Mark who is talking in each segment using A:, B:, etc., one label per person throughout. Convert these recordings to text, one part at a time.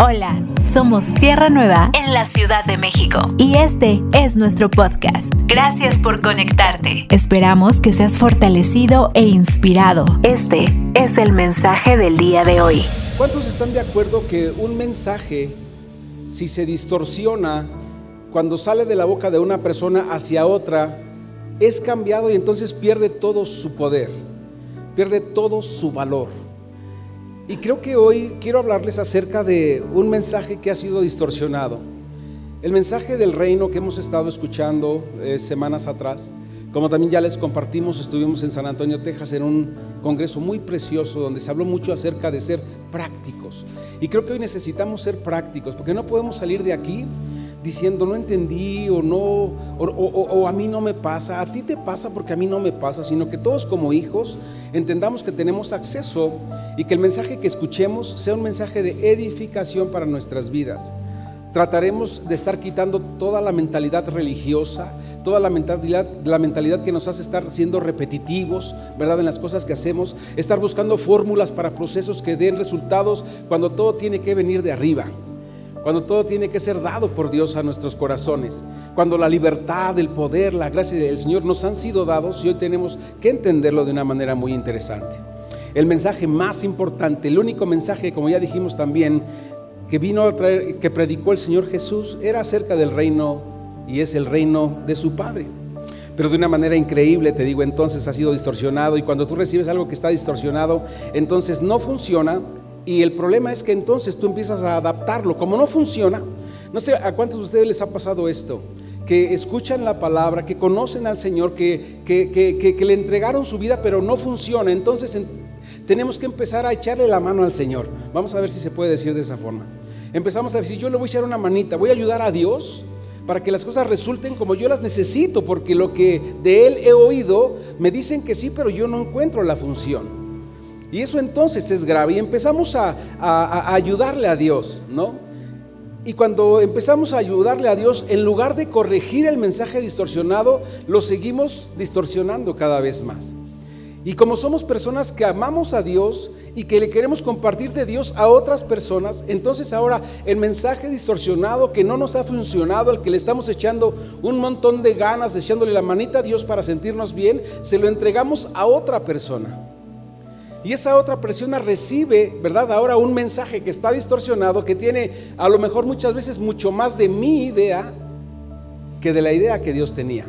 A: Hola, somos Tierra Nueva en la Ciudad de México y este es nuestro podcast. Gracias por conectarte. Esperamos que seas fortalecido e inspirado. Este es el mensaje del día de hoy.
B: ¿Cuántos están de acuerdo que un mensaje, si se distorsiona cuando sale de la boca de una persona hacia otra, es cambiado y entonces pierde todo su poder, pierde todo su valor? Y creo que hoy quiero hablarles acerca de un mensaje que ha sido distorsionado. El mensaje del reino que hemos estado escuchando eh, semanas atrás, como también ya les compartimos, estuvimos en San Antonio, Texas, en un congreso muy precioso donde se habló mucho acerca de ser prácticos. Y creo que hoy necesitamos ser prácticos, porque no podemos salir de aquí diciendo no entendí o no, o, a mí no me pasa, a ti te pasa porque a mí no me pasa, sino que todos como hijos entendamos que tenemos acceso y que el mensaje que escuchemos sea un mensaje de edificación para nuestras vidas. Trataremos de estar quitando toda la mentalidad religiosa, toda la mentalidad, la mentalidad que nos hace estar siendo repetitivos, ¿verdad? En las cosas que hacemos, estar buscando fórmulas para procesos que den resultados cuando todo tiene que venir de arriba cuando todo tiene que ser dado por Dios a nuestros corazones, cuando la libertad, el poder, la gracia del Señor nos han sido dados y hoy tenemos que entenderlo de una manera muy interesante. El mensaje más importante, el único mensaje, como ya dijimos también, que vino a traer, que predicó el Señor Jesús, era acerca del reino y es el reino de su Padre. Pero de una manera increíble, te digo, entonces ha sido distorsionado y cuando tú recibes algo que está distorsionado, entonces no funciona y el problema es que entonces tú empiezas a adaptarlo. Como no funciona, no sé a cuántos de ustedes les ha pasado esto, que escuchan la palabra, que conocen al Señor, que, que, le entregaron su vida, pero no funciona. Entonces tenemos que empezar a echarle la mano al Señor. Vamos a ver si se puede decir de esa forma. Empezamos a decir, yo le voy a echar una manita, voy a ayudar a Dios para que las cosas resulten como yo las necesito, porque lo que de Él he oído, me dicen que sí, pero yo no encuentro la función. Y eso entonces es grave y empezamos a, ayudarle a Dios, ¿no? Y cuando empezamos a ayudarle a Dios, en lugar de corregir el mensaje distorsionado, lo seguimos distorsionando cada vez más. Y como somos personas que amamos a Dios y que le queremos compartir de Dios a otras personas, entonces ahora el mensaje distorsionado que no nos ha funcionado, al que le estamos echando un montón de ganas, echándole la manita a Dios para sentirnos bien, se lo entregamos a otra persona. Y esa otra persona recibe, ¿verdad? Ahora un mensaje que está distorsionado, que tiene a lo mejor muchas veces mucho más de mi idea que de la idea que Dios tenía.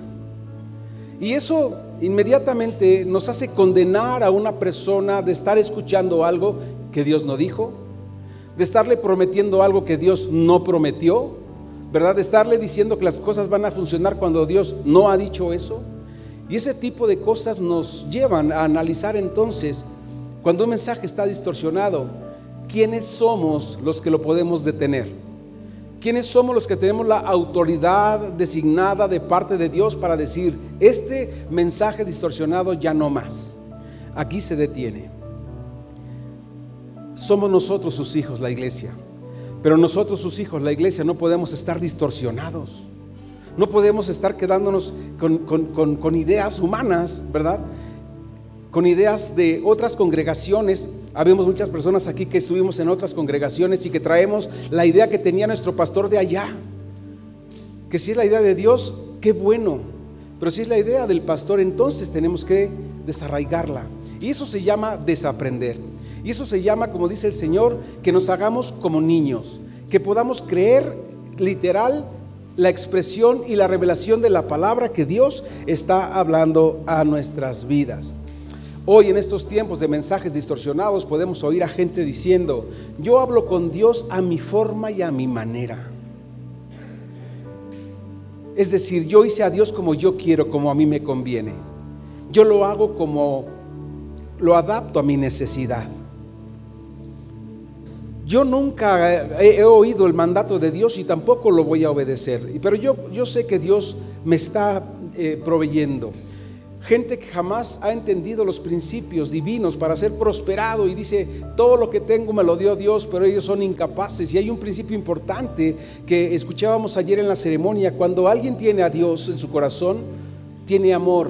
B: Y eso inmediatamente nos hace condenar a una persona de estar escuchando algo que Dios no dijo, de estarle prometiendo algo que Dios no prometió, ¿verdad? De estarle diciendo que las cosas van a funcionar cuando Dios no ha dicho eso. Y ese tipo de cosas nos llevan a analizar entonces cuando un mensaje está distorsionado, ¿quiénes somos los que lo podemos detener? ¿Quiénes somos los que tenemos la autoridad designada de parte de Dios para decir, este mensaje distorsionado ya no más? Aquí se detiene. Somos nosotros sus hijos, la iglesia. Pero nosotros sus hijos, la iglesia, no podemos estar distorsionados. No podemos estar quedándonos con, con ideas humanas, ¿verdad? Con ideas de otras congregaciones. Habemos muchas personas aquí que estuvimos en otras congregaciones y que traemos la idea que tenía nuestro pastor de allá. Que si es la idea de Dios, qué bueno. Pero si es la idea del pastor, entonces tenemos que desarraigarla. Y eso se llama desaprender. Y eso se llama, como dice el Señor, que nos hagamos como niños. Que podamos creer literal la expresión y la revelación de la palabra que Dios está hablando a nuestras vidas. Hoy en estos tiempos de mensajes distorsionados podemos oír a gente diciendo, yo hablo con Dios a mi forma y a mi manera. Es decir, yo hice a Dios como yo quiero, como a mí me conviene. Yo lo hago como lo adapto a mi necesidad. Yo nunca he, oído el mandato de Dios y tampoco lo voy a obedecer. Pero yo, yo sé que Dios me está eh, proveyendo. Gente que jamás ha entendido los principios divinos para ser prosperado y dice, todo lo que tengo me lo dio Dios, pero ellos son incapaces. Y hay un principio importante que escuchábamos ayer en la ceremonia, cuando alguien tiene a Dios en su corazón, tiene amor.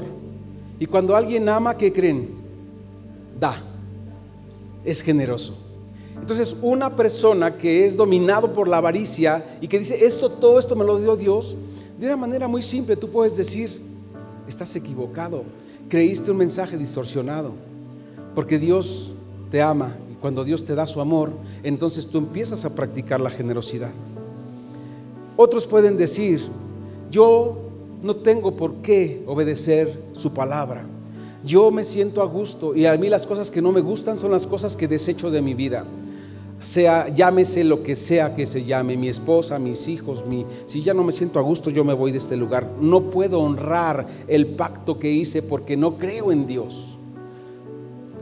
B: Y cuando alguien ama, ¿qué creen? Da, es generoso. Entonces, una persona que es dominado por la avaricia y que dice, esto, todo esto me lo dio Dios, de una manera muy simple tú puedes decir, estás equivocado, creíste un mensaje distorsionado, porque Dios te ama y cuando Dios te da su amor, entonces tú empiezas a practicar la generosidad. Otros pueden decir, yo no tengo por qué obedecer su palabra. Yo me siento a gusto y a mí las cosas que no me gustan son las cosas que desecho de mi vida. Sea, llámese lo que sea que se llame, mi esposa, mis hijos, mi, si ya no me siento a gusto, yo me voy de este lugar. No puedo honrar el pacto que hice porque no creo en Dios.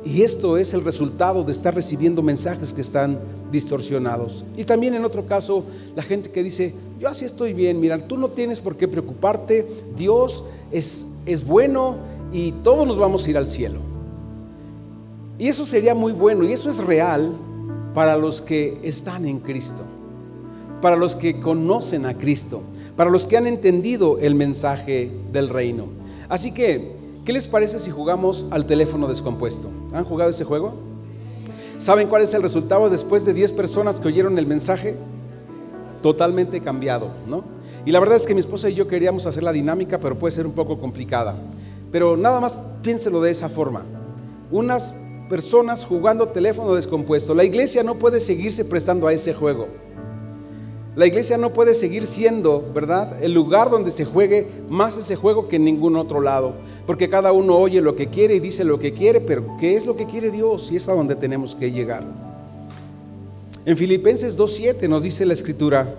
B: Y esto es el resultado de estar recibiendo mensajes que están distorsionados. Y también en otro caso, la gente que dice, yo así estoy bien, mira, tú no tienes por qué preocuparte, Dios es, es bueno y todos nos vamos a ir al cielo. Y eso sería muy bueno y eso es real para los que están en Cristo, para los que conocen a Cristo, para los que han entendido el mensaje del reino. Así que, ¿qué les parece si jugamos al teléfono descompuesto? ¿Han jugado ese juego? ¿Saben cuál es el resultado después de 10 personas que oyeron el mensaje? Totalmente cambiado, ¿no? Y la verdad es que mi esposa y yo queríamos hacer la dinámica, pero puede ser un poco complicada. Pero nada más piénselo de esa forma. Unas personas jugando teléfono descompuesto. La iglesia no puede seguirse prestando a ese juego. La iglesia no puede seguir siendo, ¿verdad?, el lugar donde se juegue más ese juego que en ningún otro lado. Porque cada uno oye lo que quiere y dice lo que quiere, pero ¿qué es lo que quiere Dios? Y es a donde tenemos que llegar. En Filipenses 2.7 nos dice la escritura,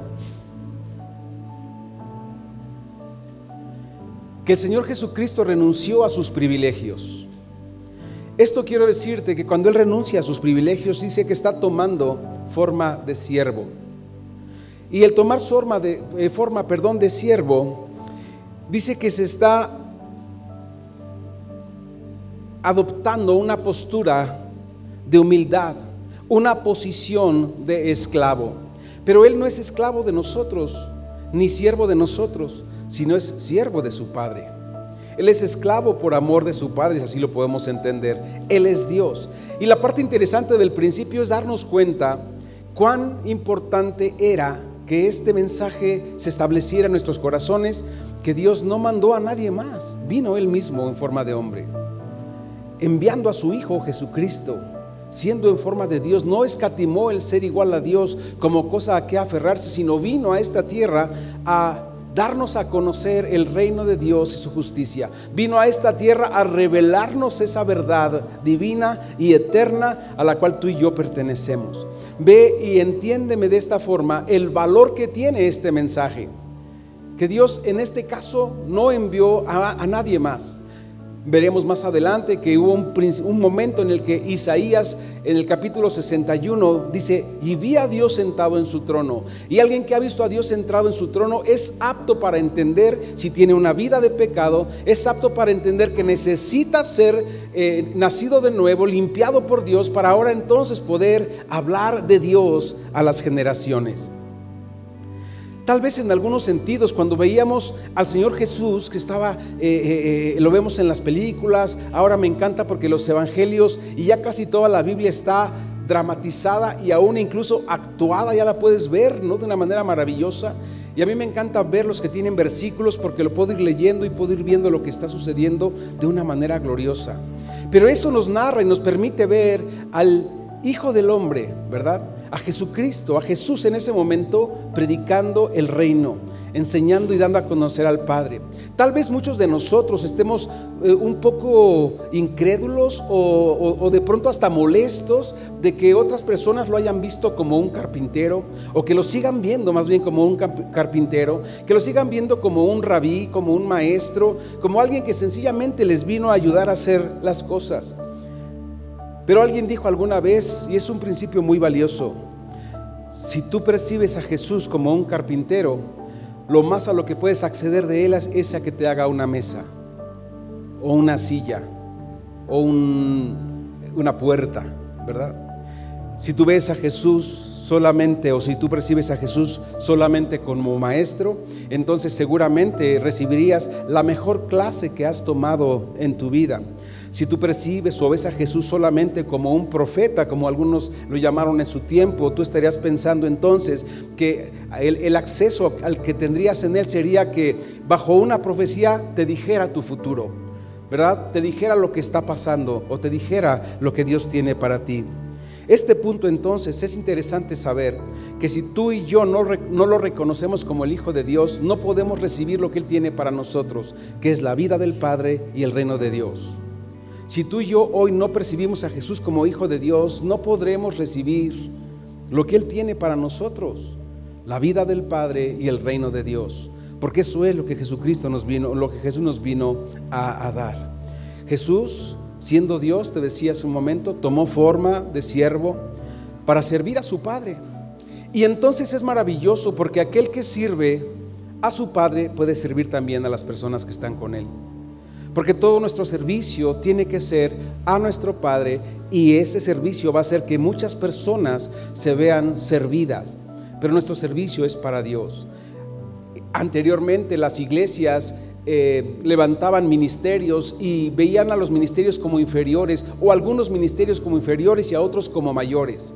B: que el Señor Jesucristo renunció a sus privilegios. Esto quiero decirte que cuando Él renuncia a sus privilegios, dice que está tomando forma de siervo. Y el tomar forma de, eh, forma, perdón, de siervo, dice que se está adoptando una postura de humildad, una posición de esclavo. Pero Él no es esclavo de nosotros, ni siervo de nosotros, sino es siervo de su Padre. Él es esclavo por amor de su Padre, si así lo podemos entender. Él es Dios. Y la parte interesante del principio es darnos cuenta cuán importante era que este mensaje se estableciera en nuestros corazones, que Dios no mandó a nadie más, vino Él mismo en forma de hombre, enviando a su Hijo Jesucristo, siendo en forma de Dios, no escatimó el ser igual a Dios como cosa a que aferrarse, sino vino a esta tierra a darnos a conocer el reino de Dios y su justicia. Vino a esta tierra a revelarnos esa verdad divina y eterna a la cual tú y yo pertenecemos. Ve y entiéndeme de esta forma el valor que tiene este mensaje. Que Dios en este caso no envió a, a nadie más Veremos más adelante que hubo un, momento en el que Isaías en el capítulo 61 dice, y vi a Dios sentado en su trono. Y alguien que ha visto a Dios sentado en su trono es apto para entender si tiene una vida de pecado, es apto para entender que necesita ser eh, nacido de nuevo, limpiado por Dios, para ahora entonces poder hablar de Dios a las generaciones. Tal vez en algunos sentidos, cuando veíamos al Señor Jesús, que estaba, eh, eh, eh, lo vemos en las películas, ahora me encanta porque los evangelios y ya casi toda la Biblia está dramatizada y aún incluso actuada, ya la puedes ver, ¿no? De una manera maravillosa. Y a mí me encanta ver los que tienen versículos porque lo puedo ir leyendo y puedo ir viendo lo que está sucediendo de una manera gloriosa. Pero eso nos narra y nos permite ver al Hijo del Hombre, ¿verdad? A Jesucristo, a Jesús en ese momento predicando el reino, enseñando y dando a conocer al Padre. Tal vez muchos de nosotros estemos eh, un poco incrédulos o, de pronto hasta molestos de que otras personas lo hayan visto como un carpintero o que lo sigan viendo más bien como un carpintero, que lo sigan viendo como un rabí, como un maestro, como alguien que sencillamente les vino a ayudar a hacer las cosas. Pero alguien dijo alguna vez, y es un principio muy valioso, si tú percibes a Jesús como un carpintero, lo más a lo que puedes acceder de Él es a que te haga una mesa, o una silla, o una puerta, ¿verdad? Si tú ves a Jesús solamente, o si tú percibes a Jesús solamente como maestro, entonces seguramente recibirías la mejor clase que has tomado en tu vida. Si tú percibes o ves a Jesús solamente como un profeta, como algunos lo llamaron en su tiempo, tú estarías pensando entonces que el, acceso al que tendrías en Él sería que bajo una profecía te dijera tu futuro, ¿verdad? Te dijera lo que está pasando o te dijera lo que Dios tiene para ti. Este punto entonces es interesante saber que si tú y yo no, lo reconocemos como el Hijo de Dios, no podemos recibir lo que Él tiene para nosotros, que es la vida del Padre y el reino de Dios. Si tú y yo hoy no percibimos a Jesús como Hijo de Dios, no podremos recibir lo que Él tiene para nosotros, la vida del Padre y el reino de Dios. Porque eso es lo que nos vino, lo que Jesús nos vino a, a dar. Jesús siendo Dios, te decía hace un momento, tomó forma de siervo para servir a su Padre. Y entonces es maravilloso porque aquel que sirve a su Padre puede servir también a las personas que están con Él. Porque todo nuestro servicio tiene que ser a nuestro Padre y ese servicio va a hacer que muchas personas se vean servidas. Pero nuestro servicio es para Dios. Anteriormente las iglesias eh, levantaban ministerios y veían a los ministerios como inferiores o algunos ministerios como inferiores y a otros como mayores.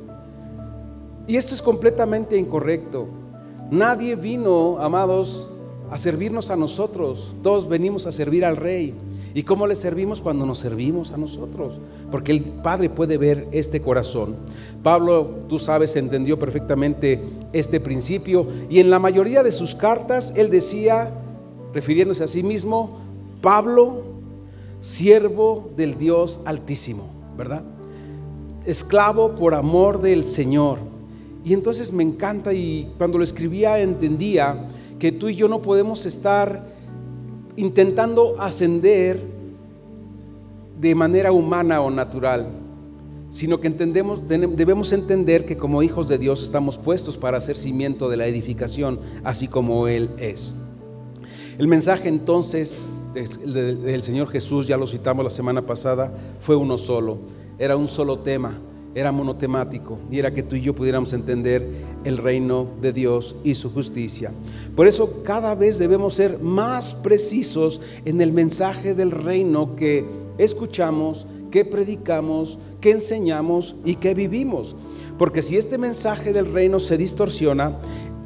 B: Y esto es completamente incorrecto. Nadie vino, amados, a servirnos a nosotros. Todos venimos a servir al Rey. ¿Y cómo le servimos cuando nos servimos a nosotros? Porque el Padre puede ver este corazón. Pablo, tú sabes, entendió perfectamente este principio y en la mayoría de sus cartas él decía, refiriéndose a sí mismo, Pablo, siervo del Dios Altísimo, ¿verdad? Esclavo por amor del Señor. Y entonces me encanta y cuando lo escribía entendía que tú y yo no podemos estar intentando ascender de manera humana o natural, sino que entendemos, debemos entender que como hijos de Dios estamos puestos para hacer cimiento de la edificación, así como Él es. El mensaje entonces del Señor Jesús, ya lo citamos la semana pasada, fue uno solo. Era un solo tema, era monotemático y era que tú y yo pudiéramos entender el reino de Dios y su justicia. Por eso cada vez debemos ser más precisos en el mensaje del reino que escuchamos, que predicamos, que enseñamos y que vivimos. Porque si este mensaje del reino se distorsiona,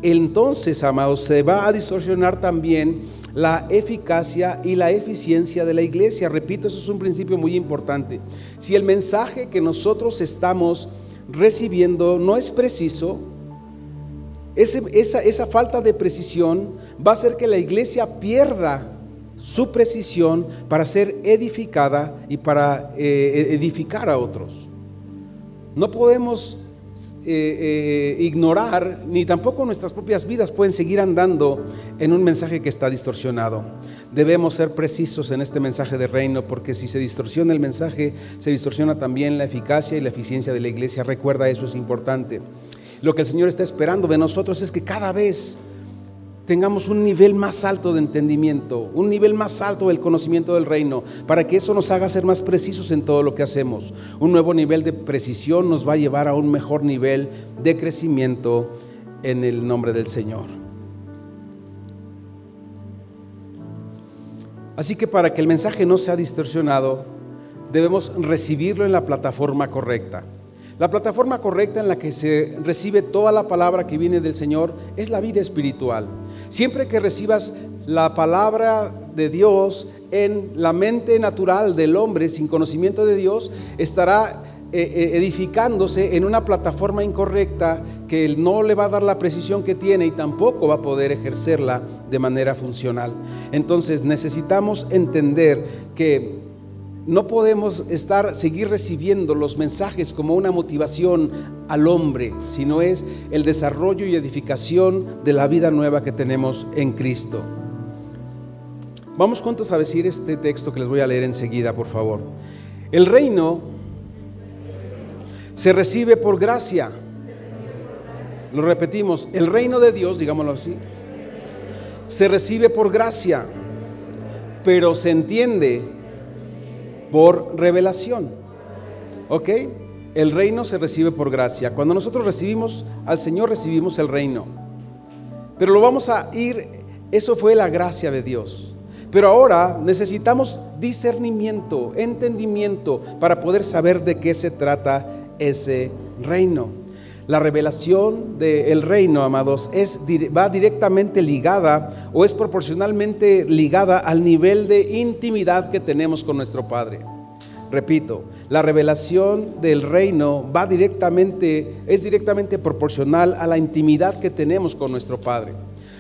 B: entonces, amados, se va a distorsionar también la eficacia y la eficiencia de la iglesia. Repito, eso es un principio muy importante. Si el mensaje que nosotros estamos recibiendo no es preciso, esa, esa, falta de precisión va a hacer que la iglesia pierda su precisión para ser edificada y para eh, edificar a otros. No podemos eh, eh, ignorar, ni tampoco nuestras propias vidas pueden seguir andando en un mensaje que está distorsionado. Debemos ser precisos en este mensaje de reino, porque si se distorsiona el mensaje, se distorsiona también la eficacia y la eficiencia de la iglesia. Recuerda, eso es importante. Lo que el Señor está esperando de nosotros es que cada vez tengamos un nivel más alto de entendimiento, un nivel más alto del conocimiento del reino, para que eso nos haga ser más precisos en todo lo que hacemos. Un nuevo nivel de precisión nos va a llevar a un mejor nivel de crecimiento en el nombre del Señor. Así que para que el mensaje no sea distorsionado, debemos recibirlo en la plataforma correcta. La plataforma correcta en la que se recibe toda la palabra que viene del Señor es la vida espiritual. Siempre que recibas la palabra de Dios en la mente natural del hombre sin conocimiento de Dios, estará eh, eh, edificándose en una plataforma incorrecta que no le va a dar la precisión que tiene y tampoco va a poder ejercerla de manera funcional. Entonces necesitamos entender que no podemos estar, seguir recibiendo los mensajes como una motivación al hombre, sino es el desarrollo y edificación de la vida nueva que tenemos en Cristo. Vamos juntos a decir este texto que les voy a leer enseguida, por favor. El reino se recibe por gracia. Lo repetimos, el reino de Dios, digámoslo así, se recibe por gracia, pero se entiende por revelación. ¿Ok? El reino se recibe por gracia. Cuando nosotros recibimos al Señor, recibimos el reino. Pero lo vamos a ir, eso fue la gracia de Dios. Pero ahora necesitamos discernimiento, entendimiento para poder saber de qué se trata ese reino. La revelación del reino, amados, es, va directamente ligada o es proporcionalmente ligada al nivel de intimidad que tenemos con nuestro Padre. Repito, la revelación del reino va directamente, es directamente proporcional a la intimidad que tenemos con nuestro Padre.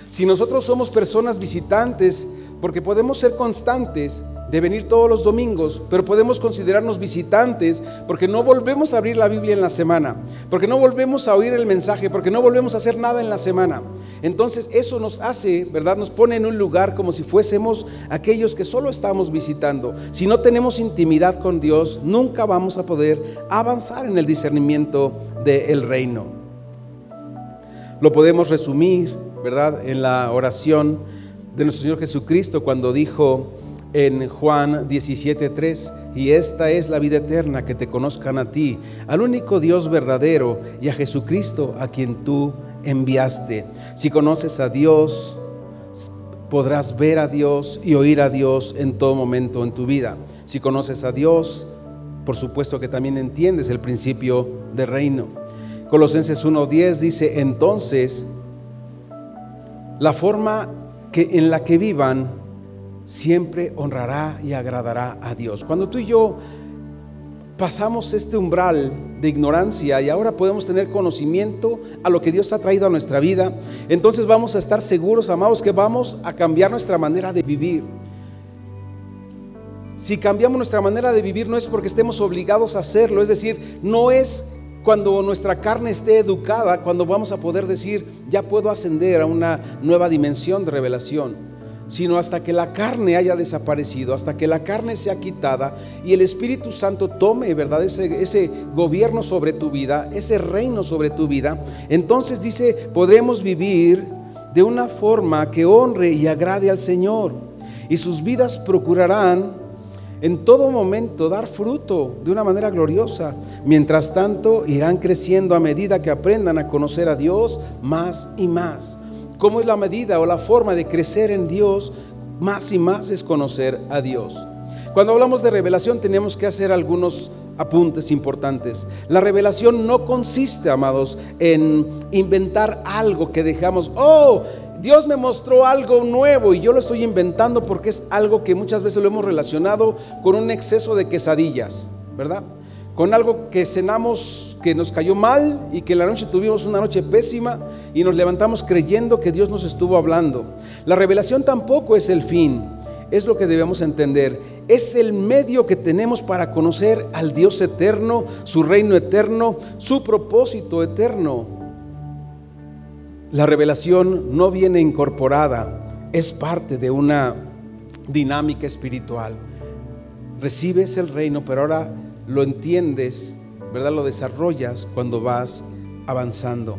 B: Si nosotros somos personas visitantes, porque podemos ser constantes de venir todos los domingos, pero podemos considerarnos visitantes porque no volvemos a abrir la Biblia en la semana, porque no volvemos a oír el mensaje, porque no volvemos a hacer nada en la semana. Entonces eso nos hace, ¿verdad? Nos pone en un lugar como si fuésemos aquellos que solo estamos visitando. Si no tenemos intimidad con Dios, nunca vamos a poder avanzar en el discernimiento del reino. Lo podemos resumir, ¿verdad? En la oración de nuestro Señor Jesucristo cuando dijo en Juan 17:3, y esta es la vida eterna, que te conozcan a ti, al único Dios verdadero y a Jesucristo a quien tú enviaste. Si conoces a Dios, podrás ver a Dios y oír a Dios en todo momento en tu vida. Si conoces a Dios, por supuesto que también entiendes el principio de reino. Colosenses 1:10 dice, entonces, la forma en la que vivan siempre honrará y agradará a Dios. Cuando tú y yo pasamos este umbral de ignorancia y ahora podemos tener conocimiento a lo que Dios ha traído a nuestra vida, entonces vamos a estar seguros, amados, que vamos a cambiar nuestra manera de vivir. Si cambiamos nuestra manera de vivir no es porque estemos obligados a hacerlo, es decir, no es cuando nuestra carne esté educada, cuando vamos a poder decir, ya puedo ascender a una nueva dimensión de revelación, sino hasta que la carne haya desaparecido, hasta que la carne sea quitada y el Espíritu Santo tome, ¿verdad? Ese, ese gobierno sobre tu vida, ese reino sobre tu vida, entonces dice, podremos vivir de una forma que honre y agrade al Señor y sus vidas procurarán en todo momento dar fruto de una manera gloriosa. Mientras tanto, irán creciendo a medida que aprendan a conocer a Dios más y más. ¿Cómo es la medida o la forma de crecer en Dios? Más y más es conocer a Dios. Cuando hablamos de revelación tenemos que hacer algunos apuntes importantes. La revelación no consiste, amados, en inventar algo que dejamos, oh, Dios me mostró algo nuevo y yo lo estoy inventando porque es algo que muchas veces lo hemos relacionado con un exceso de quesadillas, ¿verdad? Con algo que cenamos que nos cayó mal y que la noche tuvimos una noche pésima y nos levantamos creyendo que Dios nos estuvo hablando. La revelación tampoco es el fin, es lo que debemos entender. Es el medio que tenemos para conocer al Dios eterno, su reino eterno, su propósito eterno. La revelación no viene incorporada, es parte de una dinámica espiritual. Recibes el reino, pero ahora lo entiendes, ¿verdad? Lo desarrollas cuando vas avanzando.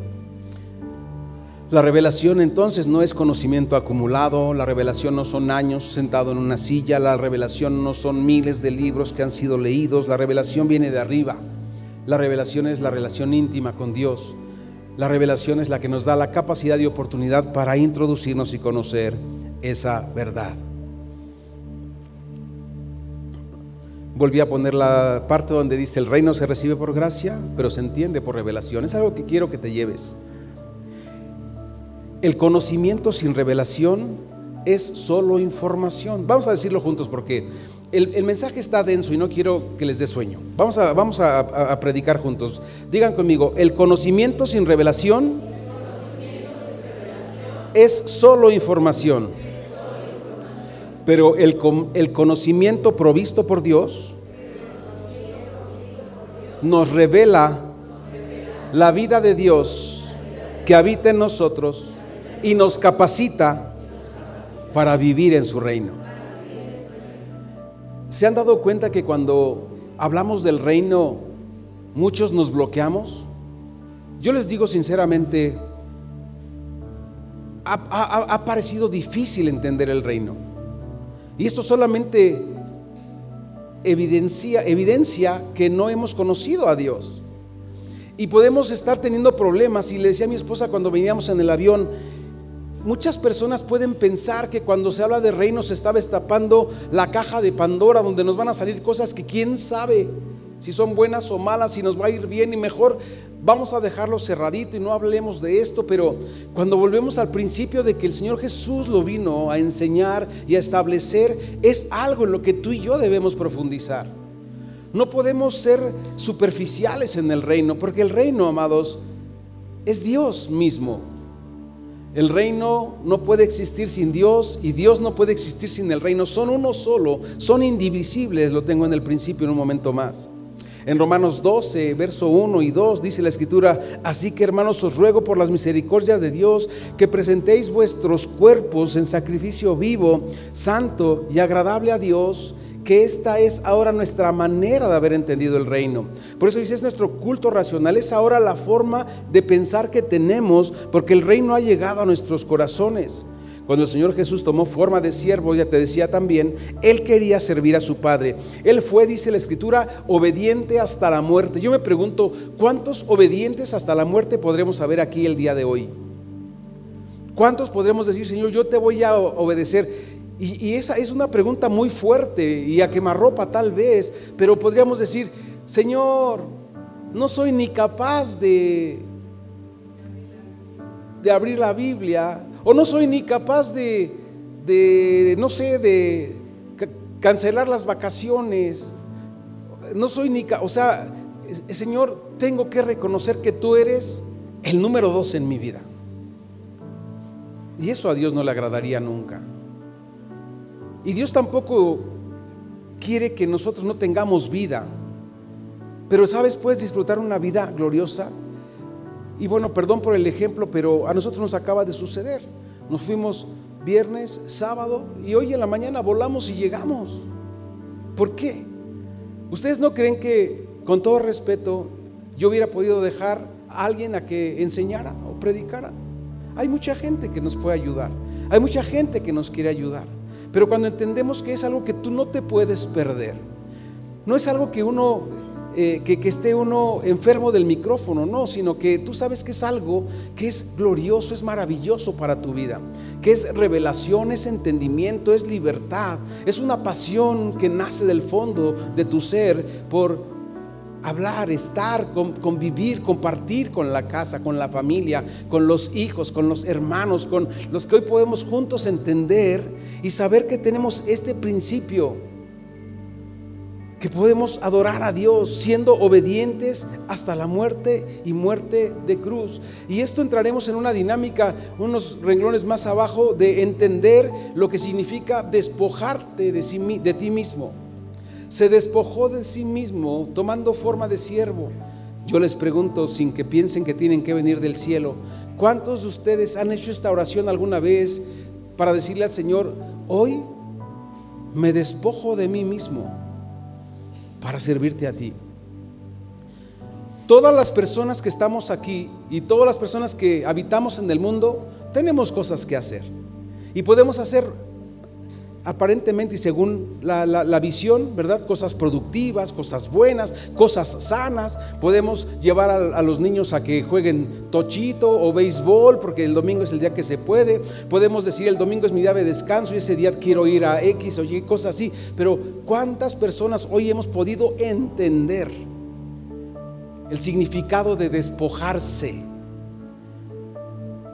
B: La revelación entonces no es conocimiento acumulado, la revelación no son años sentado en una silla, la revelación no son miles de libros que han sido leídos, la revelación viene de arriba. La revelación es la relación íntima con Dios. La revelación es la que nos da la capacidad y oportunidad para introducirnos y conocer esa verdad. Volví a poner la parte donde dice el reino se recibe por gracia, pero se entiende por revelación. Es algo que quiero que te lleves. El conocimiento sin revelación es solo información. Vamos a decirlo juntos porque el, mensaje está denso y no quiero que les dé sueño. Vamos, a, predicar juntos. Digan conmigo, el conocimiento sin revelación, es solo información. Pero el conocimiento provisto por Dios nos revela la vida de Dios que habita en nosotros y nos capacita para vivir en su reino. ¿Se han dado cuenta que cuando hablamos del reino muchos nos bloqueamos? Yo les digo sinceramente, ha, parecido difícil entender el reino. Y esto solamente evidencia, evidencia que no hemos conocido a Dios. Y podemos estar teniendo problemas. Y le decía a mi esposa cuando veníamos en el avión, muchas personas pueden pensar que cuando se habla de reino se está destapando la caja de Pandora donde nos van a salir cosas que quién sabe si son buenas o malas, si nos va a ir bien y mejor vamos a dejarlo cerradito y no hablemos de esto, pero cuando volvemos al principio de que el Señor Jesús lo vino a enseñar y a establecer, es algo en lo que tú y yo debemos profundizar. No podemos ser superficiales en el reino, porque el reino, amados, es Dios mismo. El reino no puede existir sin Dios y Dios no puede existir sin el reino. Son uno solo, son indivisibles, lo tengo en el principio en un momento más. En Romanos 12, verso 1 y 2 dice la escritura, así que hermanos os ruego por las misericordias de Dios que presentéis vuestros cuerpos en sacrificio vivo, santo y agradable a Dios, que esta es ahora nuestra manera de haber entendido el reino. Por eso dice, es nuestro culto racional, es ahora la forma de pensar que tenemos, porque el reino ha llegado a nuestros corazones. Cuando el Señor Jesús tomó forma de siervo, ya te decía también, Él quería servir a su Padre. Él fue, dice la Escritura, obediente hasta la muerte. Yo me pregunto, ¿cuántos obedientes hasta la muerte podremos haber aquí el día de hoy? ¿Cuántos podremos decir, Señor, yo te voy a obedecer? Y, esa es una pregunta muy fuerte y a quemarropa tal vez, pero podríamos decir, Señor, no soy ni capaz de, de abrir la Biblia, o no soy ni capaz de, de no sé, de cancelar las vacaciones, no soy ni, o sea, Señor, tengo que reconocer que tú eres el número dos en mi vida. Y eso a Dios no le agradaría nunca. Y Dios tampoco quiere que nosotros no tengamos vida. Pero sabes, puedes disfrutar una vida gloriosa. Y bueno, perdón por el ejemplo, pero a nosotros nos acaba de suceder. Nos fuimos viernes, sábado y hoy en la mañana volamos y llegamos. ¿Por qué? ¿Ustedes no creen que, con todo respeto, yo hubiera podido dejar a alguien a que enseñara o predicara? Hay mucha gente que nos puede ayudar. Hay mucha gente que nos quiere ayudar. Pero cuando entendemos que es algo que tú no te puedes perder, no es algo que uno, eh, que, que esté uno enfermo del micrófono, no, sino que tú sabes que es algo que es glorioso, es maravilloso para tu vida, que es revelación, es entendimiento, es libertad, es una pasión que nace del fondo de tu ser por hablar, estar, convivir, compartir con la casa, con la familia, con los hijos, con los hermanos, con los que hoy podemos juntos entender y saber que tenemos este principio, que podemos adorar a Dios siendo obedientes hasta la muerte y muerte de cruz. Y esto entraremos en una dinámica, unos renglones más abajo, de entender lo que significa despojarte de, de ti mismo se despojó de sí mismo tomando forma de siervo. Yo les pregunto, sin que piensen que tienen que venir del cielo, ¿cuántos de ustedes han hecho esta oración alguna vez para decirle al Señor, hoy me despojo de mí mismo para servirte a ti? Todas las personas que estamos aquí y todas las personas que habitamos en el mundo, tenemos cosas que hacer. Y podemos hacer aparentemente y según la, visión, ¿verdad? Cosas productivas, cosas buenas, cosas sanas. Podemos llevar a, los niños a que jueguen tochito o béisbol, porque el domingo es el día que se puede. Podemos decir, el domingo es mi día de descanso y ese día quiero ir a X o Y, cosas así. Pero ¿cuántas personas hoy hemos podido entender el significado de despojarse?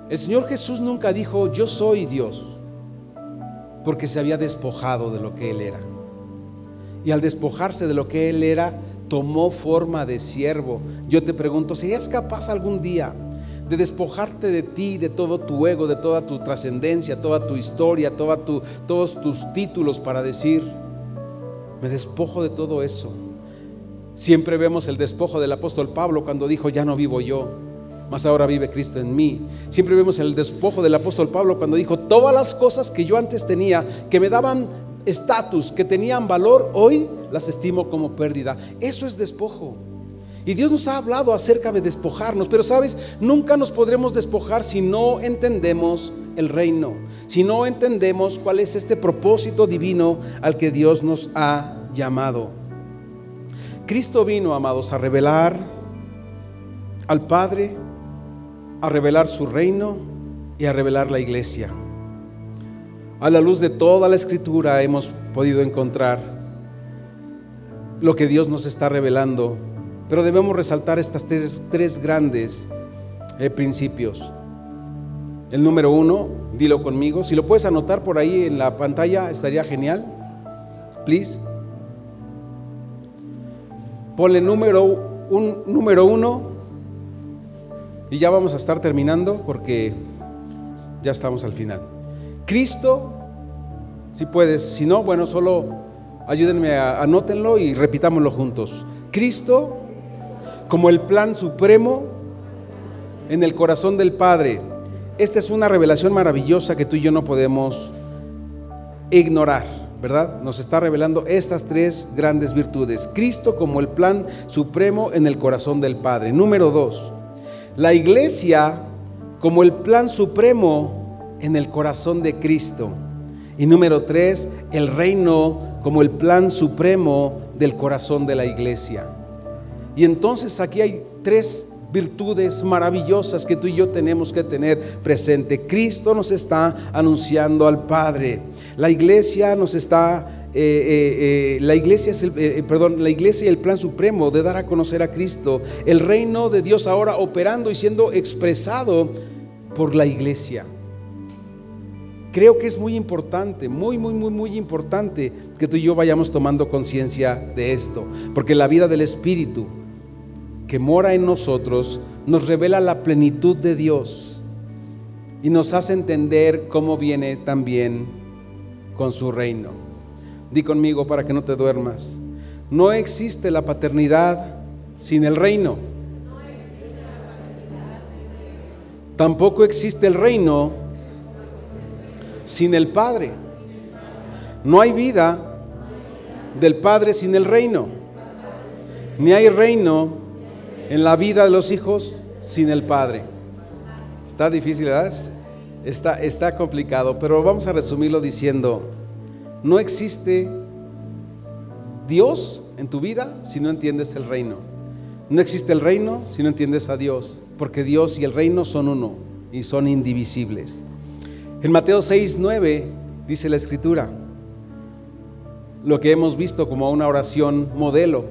B: El Señor Jesús nunca dijo, yo soy Dios porque se había despojado de lo que él era. Y al despojarse de lo que él era, tomó forma de siervo. Yo te pregunto, ¿serías capaz algún día de despojarte de ti, de todo tu ego, de toda tu trascendencia, toda tu historia, todos tus títulos para decir, me despojo de todo eso? Siempre vemos el despojo del apóstol Pablo cuando dijo, ya no vivo yo, mas ahora vive Cristo en mí. Siempre vemos el despojo del apóstol Pablo cuando dijo, todas las cosas que yo antes tenía, que me daban estatus, que tenían valor, hoy las estimo como pérdida. Eso es despojo. Y Dios nos ha hablado acerca de despojarnos, pero sabes, nunca nos podremos despojar si no entendemos el reino, si no entendemos cuál es este propósito divino al que Dios nos ha llamado. Cristo vino, amados, a revelar al Padre a revelar su reino y a revelar la iglesia. A la luz de toda la escritura hemos podido encontrar lo que Dios nos está revelando, pero debemos resaltar estas tres, grandes eh, principios. El número uno, dilo conmigo, si lo puedes anotar por ahí en la pantalla estaría genial, please. Ponle número, un, número uno y ya vamos a estar terminando porque ya estamos al final. Cristo, si puedes, si no, bueno, solo ayúdenme a anótenlo y repitámoslo juntos. Cristo como el plan supremo en el corazón del Padre. Esta es una revelación maravillosa que tú y yo no podemos ignorar, ¿verdad? Nos está revelando estas tres grandes virtudes. Cristo como el plan supremo en el corazón del Padre. Número dos, la iglesia como el plan supremo en el corazón de Cristo. Y número tres, el reino como el plan supremo del corazón de la iglesia. Y entonces aquí hay tres virtudes maravillosas que tú y yo tenemos que tener presente. Cristo nos está anunciando al Padre. La iglesia nos está eh, eh, eh, la iglesia es el, perdón, la iglesia y el plan supremo de dar a conocer a Cristo, el reino de Dios ahora operando y siendo expresado por la iglesia. Creo que es muy importante, muy, muy, muy, muy importante que tú y yo vayamos tomando conciencia de esto, porque la vida del Espíritu que mora en nosotros nos revela la plenitud de Dios y nos hace entender cómo viene también con su reino. Di conmigo para que no te duermas. No existe la paternidad sin el reino. Tampoco existe el reino sin el Padre. No hay vida del Padre sin el reino. Ni hay reino en la vida de los hijos sin el Padre. Está difícil, ¿verdad? Está, está complicado, pero vamos a resumirlo diciendo, no existe Dios en tu vida si no entiendes el reino. No existe el reino si no entiendes a Dios, porque Dios y el reino son uno y son indivisibles. En Mateo 6, 9 dice la escritura, lo que hemos visto como una oración modelo.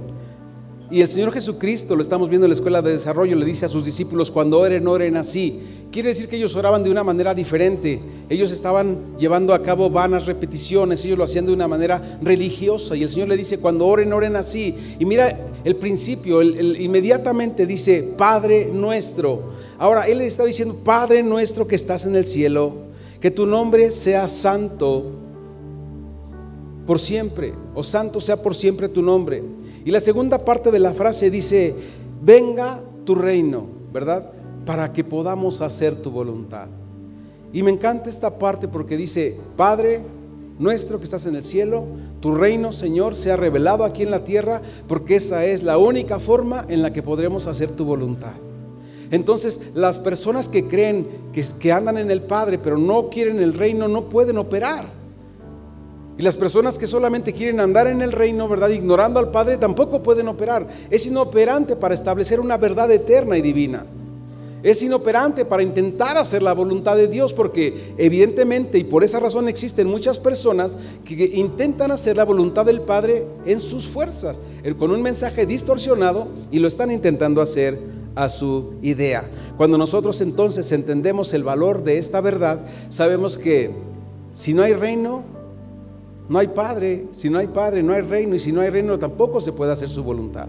B: Y el Señor Jesucristo, lo estamos viendo en la escuela de desarrollo, le dice a sus discípulos, cuando oren, oren así. Quiere decir que ellos oraban de una manera diferente. Ellos estaban llevando a cabo vanas repeticiones, ellos lo hacían de una manera religiosa. Y el Señor le dice, cuando oren, oren así. Y mira el principio, inmediatamente dice, Padre nuestro. Ahora, Él le está diciendo, Padre nuestro que estás en el cielo que tu nombre sea santo por siempre, o santo sea por siempre tu nombre. Y la segunda parte de la frase dice, venga tu reino, ¿verdad? Para que podamos hacer tu voluntad. Y me encanta esta parte porque dice, Padre nuestro que estás en el cielo, tu reino, Señor, sea revelado aquí en la tierra, porque esa es la única forma en la que podremos hacer tu voluntad. Entonces las personas que creen que, que andan en el Padre pero no quieren el reino no pueden operar. Y las personas que solamente quieren andar en el reino, ¿verdad? Ignorando al Padre, tampoco pueden operar. Es inoperante para establecer una verdad eterna y divina. Es inoperante para intentar hacer la voluntad de Dios porque evidentemente y por esa razón existen muchas personas que intentan hacer la voluntad del Padre en sus fuerzas, con un mensaje distorsionado y lo están intentando hacer a su idea. Cuando nosotros entonces entendemos el valor de esta verdad, sabemos que si no hay reino, no hay padre, si no hay padre, no hay reino, y si no hay reino tampoco se puede hacer su voluntad.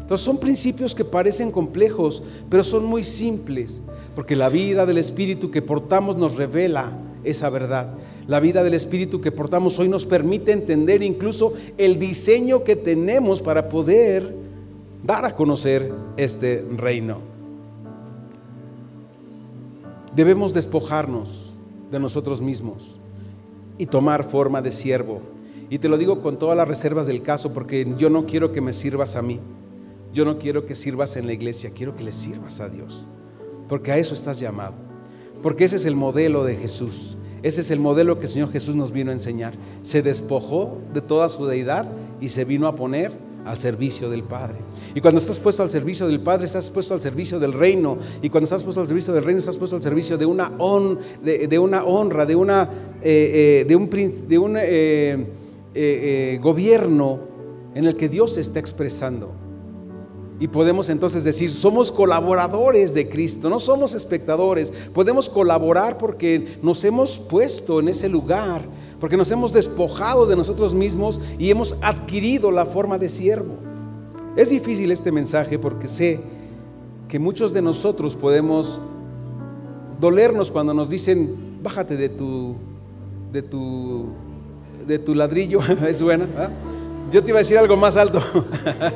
B: Entonces son principios que parecen complejos, pero son muy simples, porque la vida del Espíritu que portamos nos revela esa verdad. La vida del Espíritu que portamos hoy nos permite entender incluso el diseño que tenemos para poder dar a conocer este reino. Debemos despojarnos de nosotros mismos y tomar forma de siervo. Y te lo digo con todas las reservas del caso porque yo no quiero que me sirvas a mí. Yo no quiero que sirvas en la iglesia, quiero que le sirvas a Dios. Porque a eso estás llamado. Porque ese es el modelo de Jesús. Ese es el modelo que el Señor Jesús nos vino a enseñar. Se despojó de toda su deidad y se vino a poner al servicio del Padre. Y cuando estás puesto al servicio del Padre, estás puesto al servicio del reino. Y cuando estás puesto al servicio del reino, estás puesto al servicio de una, de, una honra, de, una, eh, eh, de un eh, gobierno en el que Dios se está expresando. Y podemos entonces decir, somos colaboradores de Cristo, no somos espectadores. Podemos colaborar porque nos hemos puesto en ese lugar, porque nos hemos despojado de nosotros mismos y hemos adquirido la forma de siervo. Es difícil este mensaje porque sé que muchos de nosotros podemos dolernos cuando nos dicen, bájate de tu, de tu, de tu ladrillo, es buena. Yo te iba a decir algo más alto.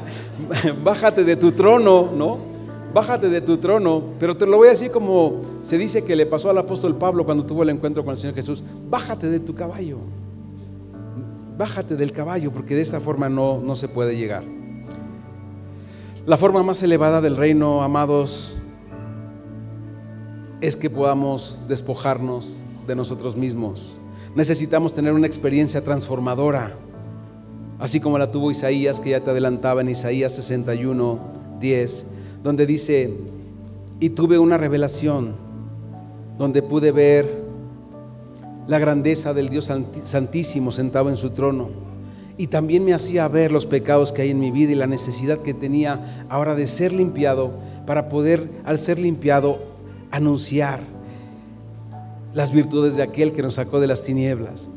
B: Bájate de tu trono, ¿no? Bájate de tu trono. Pero te lo voy a decir como se dice que le pasó al apóstol Pablo cuando tuvo el encuentro con el Señor Jesús. Bájate de tu caballo. Bájate del caballo porque de esta forma no, no se puede llegar. La forma más elevada del reino, amados, es que podamos despojarnos de nosotros mismos. Necesitamos tener una experiencia transformadora así como la tuvo Isaías, que ya te adelantaba en Isaías 61, 10, donde dice, y tuve una revelación donde pude ver la grandeza del Dios Santísimo sentado en su trono. Y también me hacía ver los pecados que hay en mi vida y la necesidad que tenía ahora de ser limpiado para poder, al ser limpiado, anunciar las virtudes de aquel que nos sacó de las tinieblas.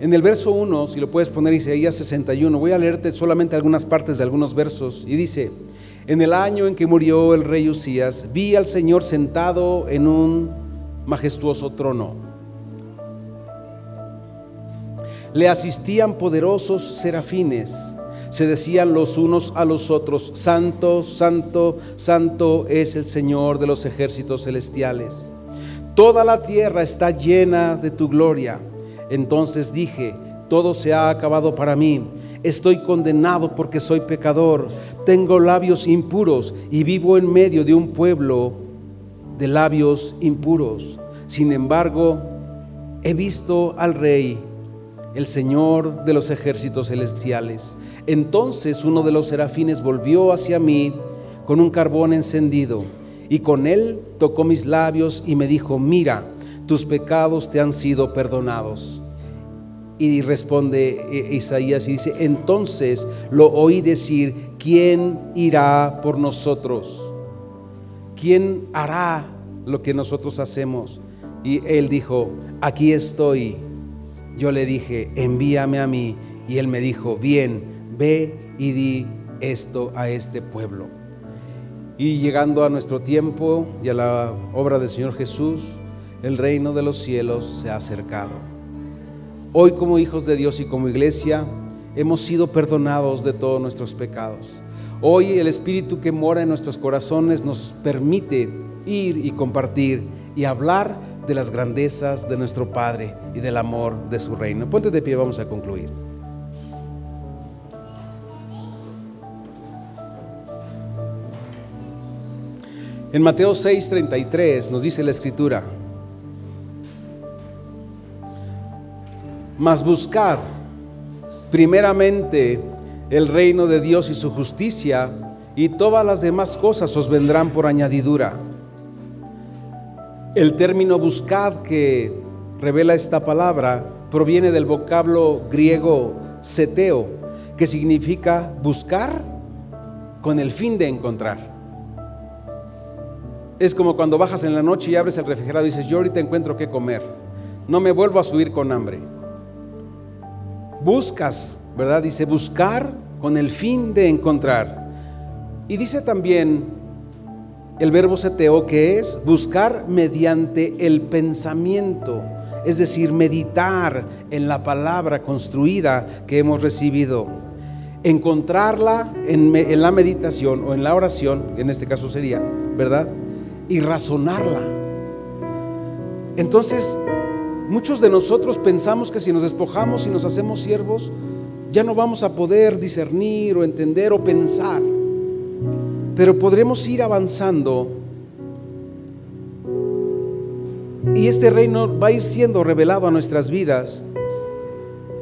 B: En el verso 1, si lo puedes poner Isaías 61, voy a leerte solamente algunas partes de algunos versos. Y dice, en el año en que murió el rey Usías, vi al Señor sentado en un majestuoso trono. Le asistían poderosos serafines. Se decían los unos a los otros, Santo, Santo, Santo es el Señor de los ejércitos celestiales. Toda la tierra está llena de tu gloria. Entonces dije, todo se ha acabado para mí. Estoy condenado porque soy pecador. Tengo labios impuros y vivo en medio de un pueblo de labios impuros. Sin embargo, he visto al Rey, el Señor de los ejércitos celestiales. Entonces uno de los serafines volvió hacia mí con un carbón encendido y con él tocó mis labios y me dijo, mira, tus pecados te han sido perdonados. Y responde eh, Isaías y dice, entonces lo oí decir, ¿quién irá por nosotros? ¿Quién hará lo que nosotros hacemos? Y él dijo, aquí estoy. Yo le dije, envíame a mí. Y él me dijo, bien, ve y di esto a este pueblo. Y llegando a nuestro tiempo y a la obra del Señor Jesús, el reino de los cielos se ha acercado. Hoy como hijos de Dios y como iglesia hemos sido perdonados de todos nuestros pecados. Hoy el Espíritu que mora en nuestros corazones nos permite ir y compartir y hablar de las grandezas de nuestro Padre y del amor de su reino. Ponte de pie, vamos a concluir. En Mateo 6:33 nos dice la escritura, Mas buscad primeramente el reino de Dios y su justicia, y todas las demás cosas os vendrán por añadidura. El término buscad que revela esta palabra proviene del vocablo griego seteo, que significa buscar con el fin de encontrar. Es como cuando bajas en la noche y abres el refrigerador y dices, yo ahorita encuentro qué comer, no me vuelvo a subir con hambre buscas, ¿verdad? Dice buscar con el fin de encontrar. Y dice también el verbo seteo que es buscar mediante el pensamiento, es decir, meditar en la palabra construida que hemos recibido. Encontrarla en, en la meditación o en la oración, en este caso sería, ¿verdad? Y razonarla. Entonces, Muchos de nosotros pensamos que si nos despojamos y nos hacemos siervos, ya no vamos a poder discernir o entender o pensar. Pero podremos ir avanzando y este reino va a ir siendo revelado a nuestras vidas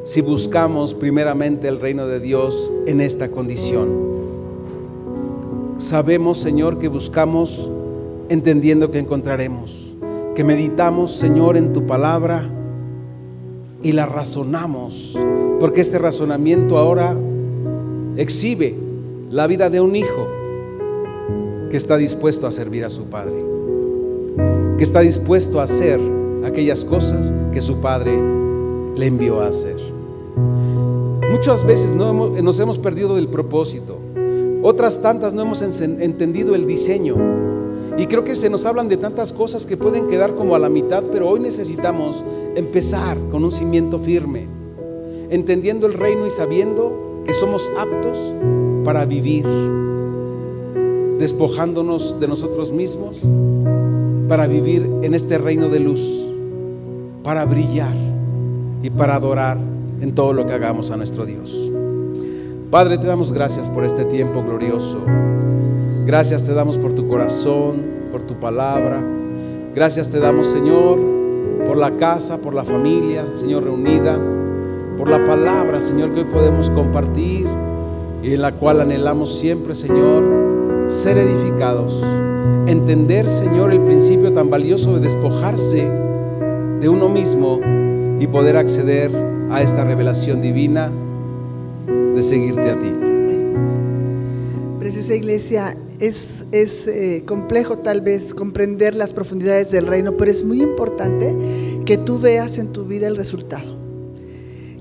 B: si buscamos primeramente el reino de Dios en esta condición. Sabemos, Señor, que buscamos entendiendo que encontraremos, que meditamos, Señor, en tu palabra y la razonamos, porque este razonamiento ahora exhibe la vida de un hijo que está dispuesto a servir a su padre, que está dispuesto a hacer aquellas cosas que su padre le envió a hacer. Muchas veces no nos hemos perdido del propósito, otras tantas no hemos entendido el diseño. Y creo que se nos hablan de tantas cosas que pueden quedar como a la mitad, pero hoy necesitamos empezar con un cimiento firme, entendiendo el reino y sabiendo que somos aptos para vivir, despojándonos de nosotros mismos para vivir en este reino de luz, para brillar y para adorar en todo lo que hagamos a nuestro Dios. Padre, te damos gracias por este tiempo glorioso. Gracias te damos por tu corazón, por tu palabra. Gracias te damos, Señor, por la casa, por la familia, Señor, reunida, por la palabra, Señor, que hoy podemos compartir y en la cual anhelamos siempre, Señor, ser edificados. Entender, Señor, el principio tan valioso de despojarse de uno mismo y poder acceder a esta revelación divina de seguirte a ti.
C: Preciosa iglesia, es, eh, complejo tal vez comprender las profundidades del reino, pero es muy importante que tú veas en tu vida el resultado.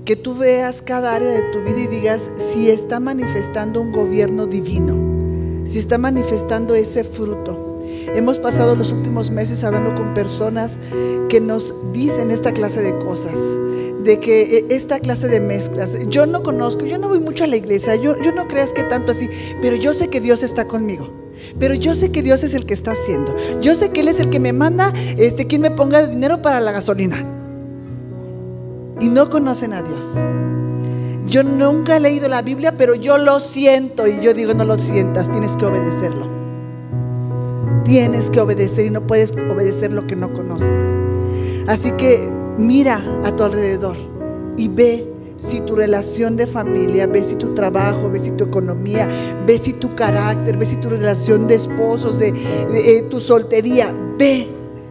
C: Que tú veas cada área de tu vida y digas si está manifestando un gobierno divino, si está manifestando ese fruto. Hemos pasado los últimos meses hablando con personas que nos dicen esta clase de cosas, de que eh, esta clase de mezclas, yo no conozco, yo no voy mucho a la iglesia, yo, yo no creas que tanto así, pero yo sé que Dios está conmigo. Pero yo sé que Dios es el que está haciendo. Yo sé que Él es el que me manda, este, quien me ponga dinero para la gasolina. Y no conocen a Dios. Yo nunca he leído la Biblia, pero yo lo siento. Y yo digo, no lo sientas, tienes que obedecerlo. Tienes que obedecer y no puedes obedecer lo que no conoces. Así que mira a tu alrededor y ve si tu relación de familia, ve si tu trabajo, ve si tu economía, ve si tu carácter, ve si tu relación de esposos, de, eh, tu soltería, ve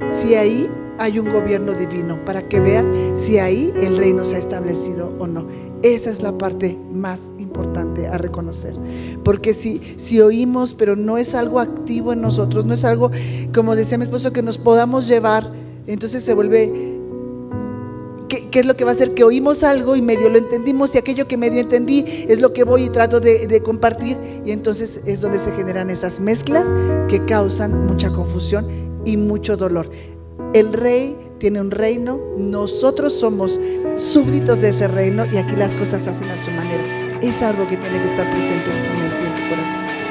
C: si ahí hay un gobierno divino, para que veas si ahí el reino se ha establecido o no. Esa es la parte más importante a reconocer. Porque si, si oímos, pero no es algo activo en nosotros, no es algo, como decía mi esposo, que nos podamos llevar, entonces se vuelve ¿Qué, es lo que va a hacer? Que oímos algo y medio lo entendimos y aquello que medio entendí es lo que voy y trato de, de, compartir y entonces es donde se generan esas mezclas que causan mucha confusión y mucho dolor. El rey tiene un reino, nosotros somos súbditos de ese reino y aquí las cosas se hacen a su manera. Es algo que tiene que estar presente en tu mente y en tu corazón.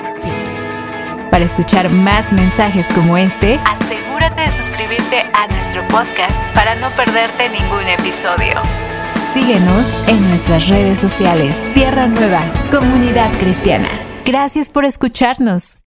A: Para escuchar más mensajes como este, asegúrate de suscribirte a nuestro podcast para no perderte ningún episodio. Síguenos en nuestras redes sociales. Tierra Nueva, Comunidad Cristiana. Gracias por escucharnos.